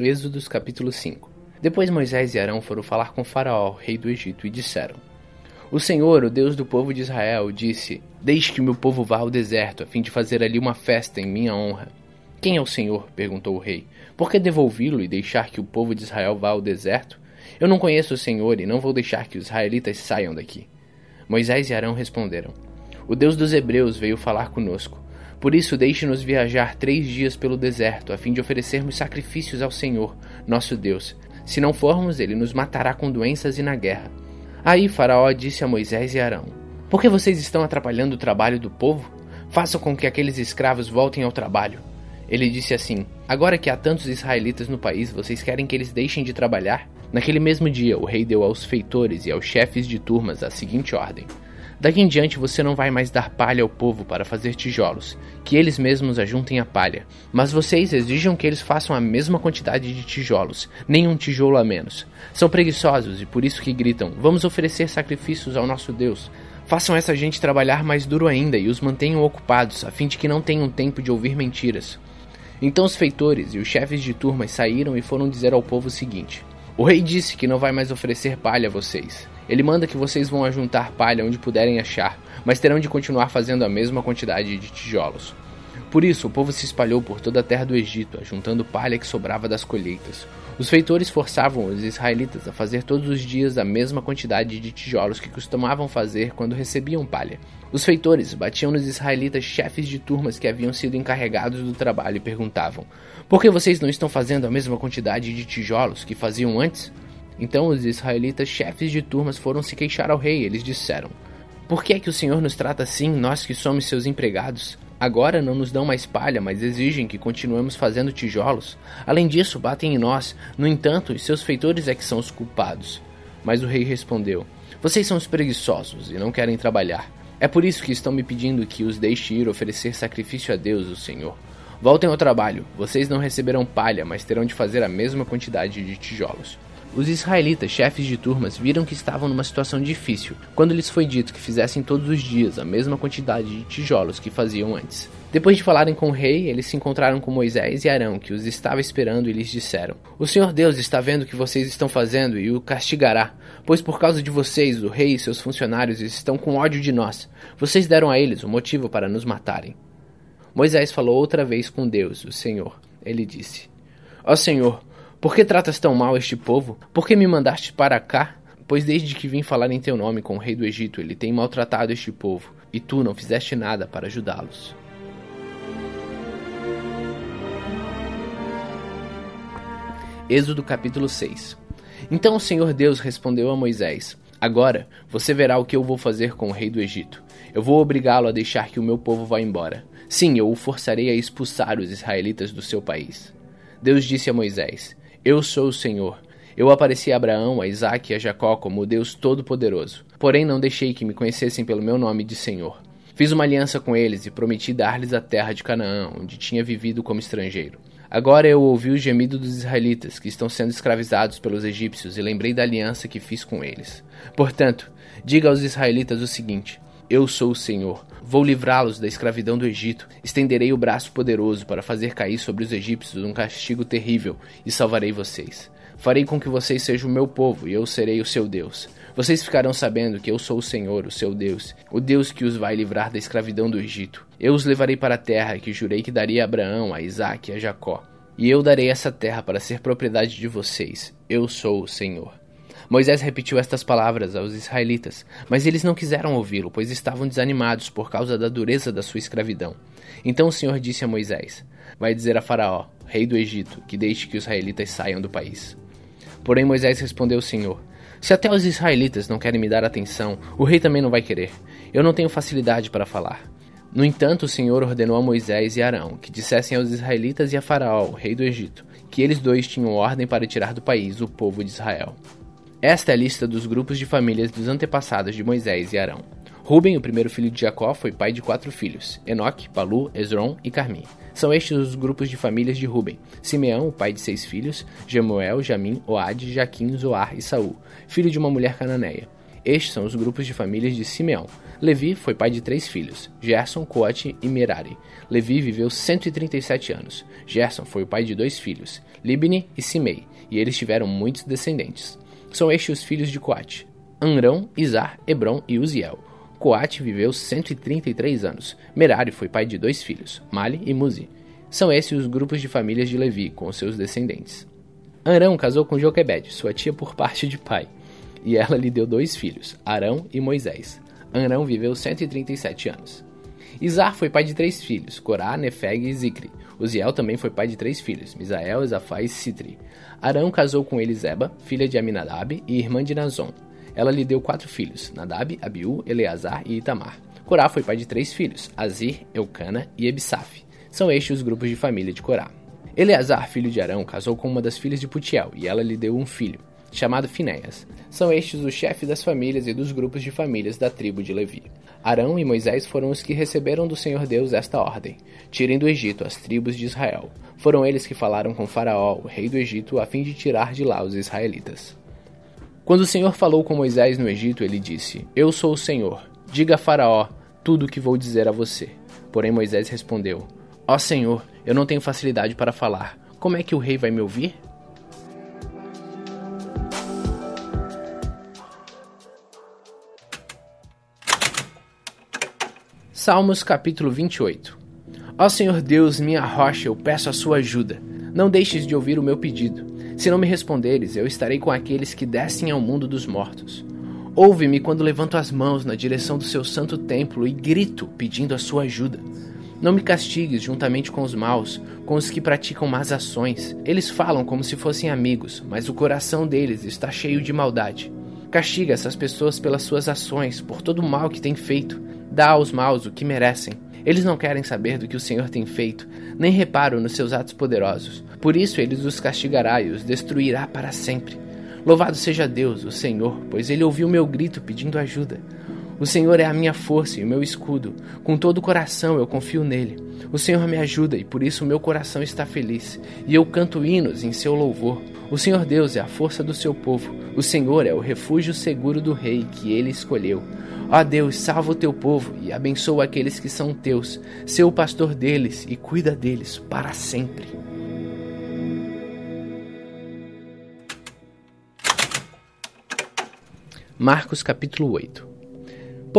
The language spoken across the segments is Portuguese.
Êxodos capítulo 5 Depois Moisés e Arão foram falar com Faraó, rei do Egito, e disseram: O Senhor, o Deus do povo de Israel, disse: Deixe que meu povo vá ao deserto, a fim de fazer ali uma festa em minha honra. Quem é o Senhor? perguntou o rei. Por que devolvi-lo e deixar que o povo de Israel vá ao deserto? Eu não conheço o Senhor e não vou deixar que os israelitas saiam daqui. Moisés e Arão responderam: O Deus dos Hebreus veio falar conosco. Por isso, deixe-nos viajar três dias pelo deserto, a fim de oferecermos sacrifícios ao Senhor, nosso Deus. Se não formos, ele nos matará com doenças e na guerra. Aí Faraó disse a Moisés e Arão: Por que vocês estão atrapalhando o trabalho do povo? Façam com que aqueles escravos voltem ao trabalho. Ele disse assim: Agora que há tantos israelitas no país, vocês querem que eles deixem de trabalhar? Naquele mesmo dia, o rei deu aos feitores e aos chefes de turmas a seguinte ordem: Daqui em diante você não vai mais dar palha ao povo para fazer tijolos, que eles mesmos ajuntem a palha. Mas vocês exijam que eles façam a mesma quantidade de tijolos, nem um tijolo a menos. São preguiçosos e por isso que gritam: Vamos oferecer sacrifícios ao nosso Deus. Façam essa gente trabalhar mais duro ainda e os mantenham ocupados, a fim de que não tenham tempo de ouvir mentiras. Então os feitores e os chefes de turmas saíram e foram dizer ao povo o seguinte: O rei disse que não vai mais oferecer palha a vocês. Ele manda que vocês vão ajuntar palha onde puderem achar, mas terão de continuar fazendo a mesma quantidade de tijolos. Por isso, o povo se espalhou por toda a terra do Egito, ajuntando palha que sobrava das colheitas. Os feitores forçavam os israelitas a fazer todos os dias a mesma quantidade de tijolos que costumavam fazer quando recebiam palha. Os feitores batiam nos israelitas chefes de turmas que haviam sido encarregados do trabalho e perguntavam: Por que vocês não estão fazendo a mesma quantidade de tijolos que faziam antes? Então os israelitas, chefes de turmas, foram se queixar ao rei. Eles disseram: Por que é que o Senhor nos trata assim, nós que somos seus empregados? Agora não nos dão mais palha, mas exigem que continuemos fazendo tijolos. Além disso, batem em nós. No entanto, os seus feitores é que são os culpados. Mas o rei respondeu: Vocês são os preguiçosos e não querem trabalhar. É por isso que estão me pedindo que os deixe ir oferecer sacrifício a Deus, o Senhor. Voltem ao trabalho. Vocês não receberão palha, mas terão de fazer a mesma quantidade de tijolos. Os israelitas, chefes de turmas, viram que estavam numa situação difícil quando lhes foi dito que fizessem todos os dias a mesma quantidade de tijolos que faziam antes. Depois de falarem com o rei, eles se encontraram com Moisés e Arão, que os estava esperando, e lhes disseram: O Senhor Deus está vendo o que vocês estão fazendo e o castigará, pois por causa de vocês, o rei e seus funcionários estão com ódio de nós. Vocês deram a eles o motivo para nos matarem. Moisés falou outra vez com Deus, o Senhor. Ele disse: Ó Senhor, por que tratas tão mal este povo? Por que me mandaste para cá? Pois desde que vim falar em teu nome com o rei do Egito, ele tem maltratado este povo, e tu não fizeste nada para ajudá-los. Êxodo capítulo 6 Então o Senhor Deus respondeu a Moisés: Agora você verá o que eu vou fazer com o rei do Egito. Eu vou obrigá-lo a deixar que o meu povo vá embora. Sim, eu o forçarei a expulsar os israelitas do seu país. Deus disse a Moisés: eu sou o Senhor. Eu apareci a Abraão, a Isaac e a Jacó como o Deus Todo-Poderoso. Porém, não deixei que me conhecessem pelo meu nome de Senhor. Fiz uma aliança com eles e prometi dar-lhes a terra de Canaã, onde tinha vivido como estrangeiro. Agora eu ouvi o gemido dos israelitas, que estão sendo escravizados pelos egípcios, e lembrei da aliança que fiz com eles. Portanto, diga aos israelitas o seguinte: Eu sou o Senhor. Vou livrá-los da escravidão do Egito. Estenderei o braço poderoso para fazer cair sobre os egípcios um castigo terrível e salvarei vocês. Farei com que vocês sejam o meu povo e eu serei o seu Deus. Vocês ficarão sabendo que eu sou o Senhor, o seu Deus, o Deus que os vai livrar da escravidão do Egito. Eu os levarei para a terra que jurei que daria a Abraão, a Isaque e a Jacó. E eu darei essa terra para ser propriedade de vocês. Eu sou o Senhor. Moisés repetiu estas palavras aos israelitas, mas eles não quiseram ouvi-lo, pois estavam desanimados por causa da dureza da sua escravidão. Então o Senhor disse a Moisés: Vai dizer a Faraó, rei do Egito, que deixe que os israelitas saiam do país. Porém Moisés respondeu ao Senhor: Se até os israelitas não querem me dar atenção, o rei também não vai querer. Eu não tenho facilidade para falar. No entanto, o Senhor ordenou a Moisés e Arão que dissessem aos israelitas e a Faraó, rei do Egito, que eles dois tinham ordem para tirar do país o povo de Israel. Esta é a lista dos grupos de famílias dos antepassados de Moisés e Arão. Ruben, o primeiro filho de Jacó, foi pai de quatro filhos: Enoque, Palu, Esron e Carmi. São estes os grupos de famílias de Ruben. Simeão, o pai de seis filhos: Jemuel, Jamim, Oade, Jaquim, Zoar e Saul, filho de uma mulher cananeia. Estes são os grupos de famílias de Simeão. Levi foi pai de três filhos, Gerson, Coate e Merari. Levi viveu 137 anos. Gerson foi o pai de dois filhos, Libni e Simei, e eles tiveram muitos descendentes. São estes os filhos de Coate: Anrão, Izar, Hebron e Uziel. Coate viveu 133 anos. Merari foi pai de dois filhos, Mali e Muzi. São esses os grupos de famílias de Levi, com seus descendentes. Arão casou com Joquebed, sua tia por parte de pai, e ela lhe deu dois filhos, Arão e Moisés. Arão viveu 137 anos. Izar foi pai de três filhos, Corá, Nefeg e Zicri. Uziel também foi pai de três filhos, Misael, Ezafá e Citri. Arão casou com Eliseba, filha de Aminadab e irmã de Nazon. Ela lhe deu quatro filhos, Nadab, Abiú, Eleazar e Itamar. Corá foi pai de três filhos, Azir, Eucana e Ebsaf. São estes os grupos de família de Corá. Eleazar, filho de Arão, casou com uma das filhas de Putiel, e ela lhe deu um filho, chamado Finéias. São estes os chefes das famílias e dos grupos de famílias da tribo de Levi. Arão e Moisés foram os que receberam do Senhor Deus esta ordem: tirem do Egito as tribos de Israel. Foram eles que falaram com Faraó, o rei do Egito, a fim de tirar de lá os israelitas. Quando o Senhor falou com Moisés no Egito, ele disse: Eu sou o Senhor. Diga a Faraó tudo o que vou dizer a você. Porém Moisés respondeu: Ó Senhor, eu não tenho facilidade para falar. Como é que o rei vai me ouvir? Salmos capítulo 28 Ó Senhor Deus, minha rocha, eu peço a sua ajuda. Não deixes de ouvir o meu pedido. Se não me responderes, eu estarei com aqueles que descem ao mundo dos mortos. Ouve-me quando levanto as mãos na direção do seu santo templo e grito pedindo a sua ajuda. Não me castigues juntamente com os maus, com os que praticam más ações. Eles falam como se fossem amigos, mas o coração deles está cheio de maldade. Castiga essas pessoas pelas suas ações, por todo o mal que têm feito dá aos maus o que merecem. Eles não querem saber do que o Senhor tem feito, nem reparam nos seus atos poderosos. Por isso ele os castigará e os destruirá para sempre. Louvado seja Deus, o Senhor, pois ele ouviu meu grito pedindo ajuda. O Senhor é a minha força e o meu escudo. Com todo o coração eu confio nele. O Senhor me ajuda e por isso o meu coração está feliz, e eu canto hinos em seu louvor. O Senhor Deus é a força do seu povo. O Senhor é o refúgio seguro do rei que ele escolheu. Ó Deus, salva o teu povo e abençoa aqueles que são teus. Sê o pastor deles e cuida deles para sempre. Marcos capítulo 8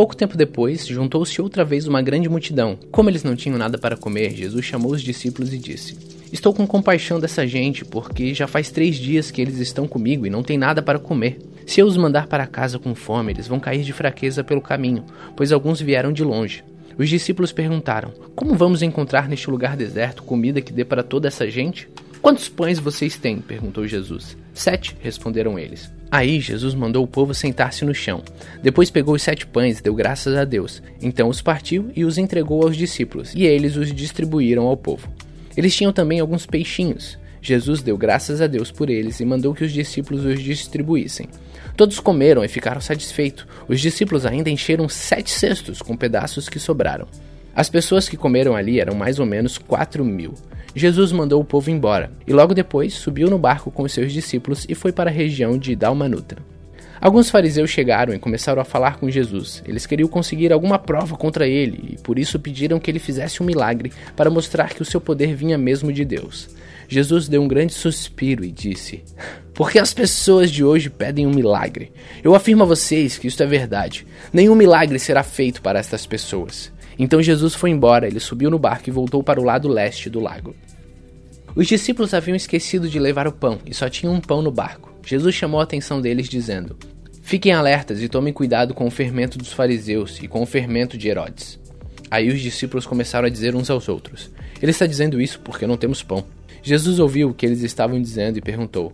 Pouco tempo depois, juntou-se outra vez uma grande multidão. Como eles não tinham nada para comer, Jesus chamou os discípulos e disse: Estou com compaixão dessa gente, porque já faz três dias que eles estão comigo e não têm nada para comer. Se eu os mandar para casa com fome, eles vão cair de fraqueza pelo caminho, pois alguns vieram de longe. Os discípulos perguntaram: Como vamos encontrar neste lugar deserto comida que dê para toda essa gente? Quantos pães vocês têm? perguntou Jesus. Sete, responderam eles. Aí Jesus mandou o povo sentar-se no chão. Depois pegou os sete pães e deu graças a Deus. Então os partiu e os entregou aos discípulos, e eles os distribuíram ao povo. Eles tinham também alguns peixinhos. Jesus deu graças a Deus por eles e mandou que os discípulos os distribuíssem. Todos comeram e ficaram satisfeitos. Os discípulos ainda encheram sete cestos com pedaços que sobraram. As pessoas que comeram ali eram mais ou menos quatro mil. Jesus mandou o povo embora e logo depois subiu no barco com os seus discípulos e foi para a região de Dalmanuta. Alguns fariseus chegaram e começaram a falar com Jesus. Eles queriam conseguir alguma prova contra ele e por isso pediram que ele fizesse um milagre para mostrar que o seu poder vinha mesmo de Deus. Jesus deu um grande suspiro e disse: Porque as pessoas de hoje pedem um milagre? Eu afirmo a vocês que isto é verdade. Nenhum milagre será feito para estas pessoas. Então Jesus foi embora, ele subiu no barco e voltou para o lado leste do lago. Os discípulos haviam esquecido de levar o pão e só tinham um pão no barco. Jesus chamou a atenção deles, dizendo: Fiquem alertas e tomem cuidado com o fermento dos fariseus e com o fermento de Herodes. Aí os discípulos começaram a dizer uns aos outros: Ele está dizendo isso porque não temos pão. Jesus ouviu o que eles estavam dizendo e perguntou: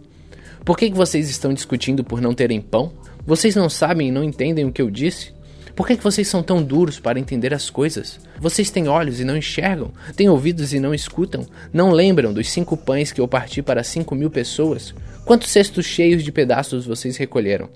Por que vocês estão discutindo por não terem pão? Vocês não sabem e não entendem o que eu disse? Por que vocês são tão duros para entender as coisas? Vocês têm olhos e não enxergam, têm ouvidos e não escutam? Não lembram dos cinco pães que eu parti para cinco mil pessoas? Quantos cestos cheios de pedaços vocês recolheram?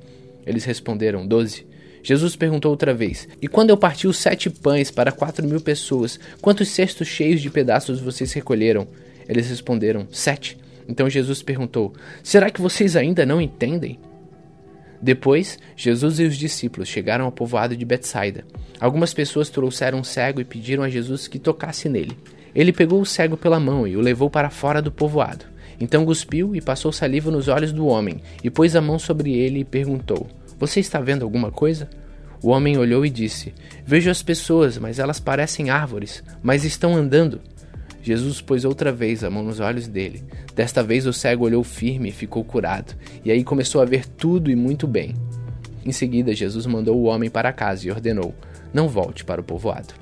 Eles responderam: Doze. Jesus perguntou outra vez: E quando eu parti os sete pães para quatro mil pessoas, quantos cestos cheios de pedaços vocês recolheram? Eles responderam: Sete. Então Jesus perguntou: Será que vocês ainda não entendem? Depois, Jesus e os discípulos chegaram ao povoado de Betsaida. Algumas pessoas trouxeram um cego e pediram a Jesus que tocasse nele. Ele pegou o cego pela mão e o levou para fora do povoado. Então cuspiu e passou saliva nos olhos do homem, e pôs a mão sobre ele e perguntou: Você está vendo alguma coisa? O homem olhou e disse: Vejo as pessoas, mas elas parecem árvores, mas estão andando. Jesus pôs outra vez a mão nos olhos dele. Desta vez o cego olhou firme e ficou curado, e aí começou a ver tudo e muito bem. Em seguida, Jesus mandou o homem para casa e ordenou: Não volte para o povoado.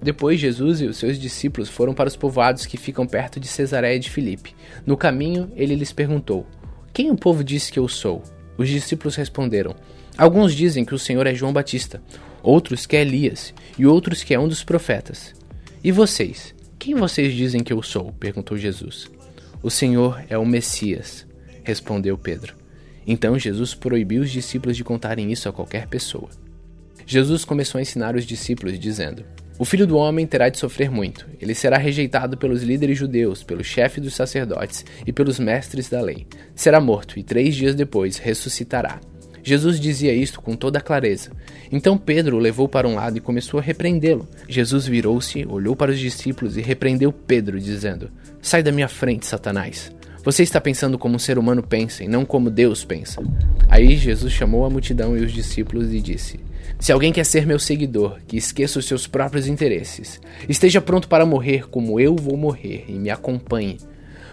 Depois, Jesus e os seus discípulos foram para os povoados que ficam perto de Cesareia de Filipe. No caminho, ele lhes perguntou: Quem o povo diz que eu sou? Os discípulos responderam: Alguns dizem que o Senhor é João Batista, outros que é Elias, e outros que é um dos profetas. E vocês? Quem vocês dizem que eu sou? perguntou Jesus. O Senhor é o Messias, respondeu Pedro. Então Jesus proibiu os discípulos de contarem isso a qualquer pessoa. Jesus começou a ensinar os discípulos, dizendo: O filho do homem terá de sofrer muito. Ele será rejeitado pelos líderes judeus, pelo chefe dos sacerdotes e pelos mestres da lei. Será morto e três dias depois ressuscitará. Jesus dizia isto com toda clareza. Então Pedro o levou para um lado e começou a repreendê-lo. Jesus virou-se, olhou para os discípulos e repreendeu Pedro, dizendo: Sai da minha frente, Satanás. Você está pensando como um ser humano pensa e não como Deus pensa. Aí Jesus chamou a multidão e os discípulos e disse: Se alguém quer ser meu seguidor, que esqueça os seus próprios interesses, esteja pronto para morrer como eu vou morrer e me acompanhe.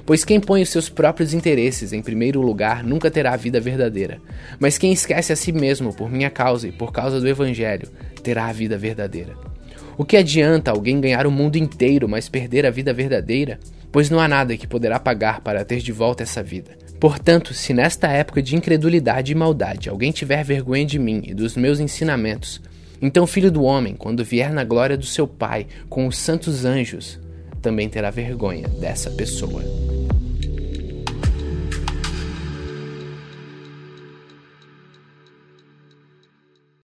Pois quem põe os seus próprios interesses em primeiro lugar nunca terá a vida verdadeira. Mas quem esquece a si mesmo por minha causa e por causa do Evangelho terá a vida verdadeira. O que adianta alguém ganhar o mundo inteiro, mas perder a vida verdadeira? Pois não há nada que poderá pagar para ter de volta essa vida. Portanto, se nesta época de incredulidade e maldade alguém tiver vergonha de mim e dos meus ensinamentos, então, filho do homem, quando vier na glória do seu Pai com os santos anjos, também terá vergonha dessa pessoa.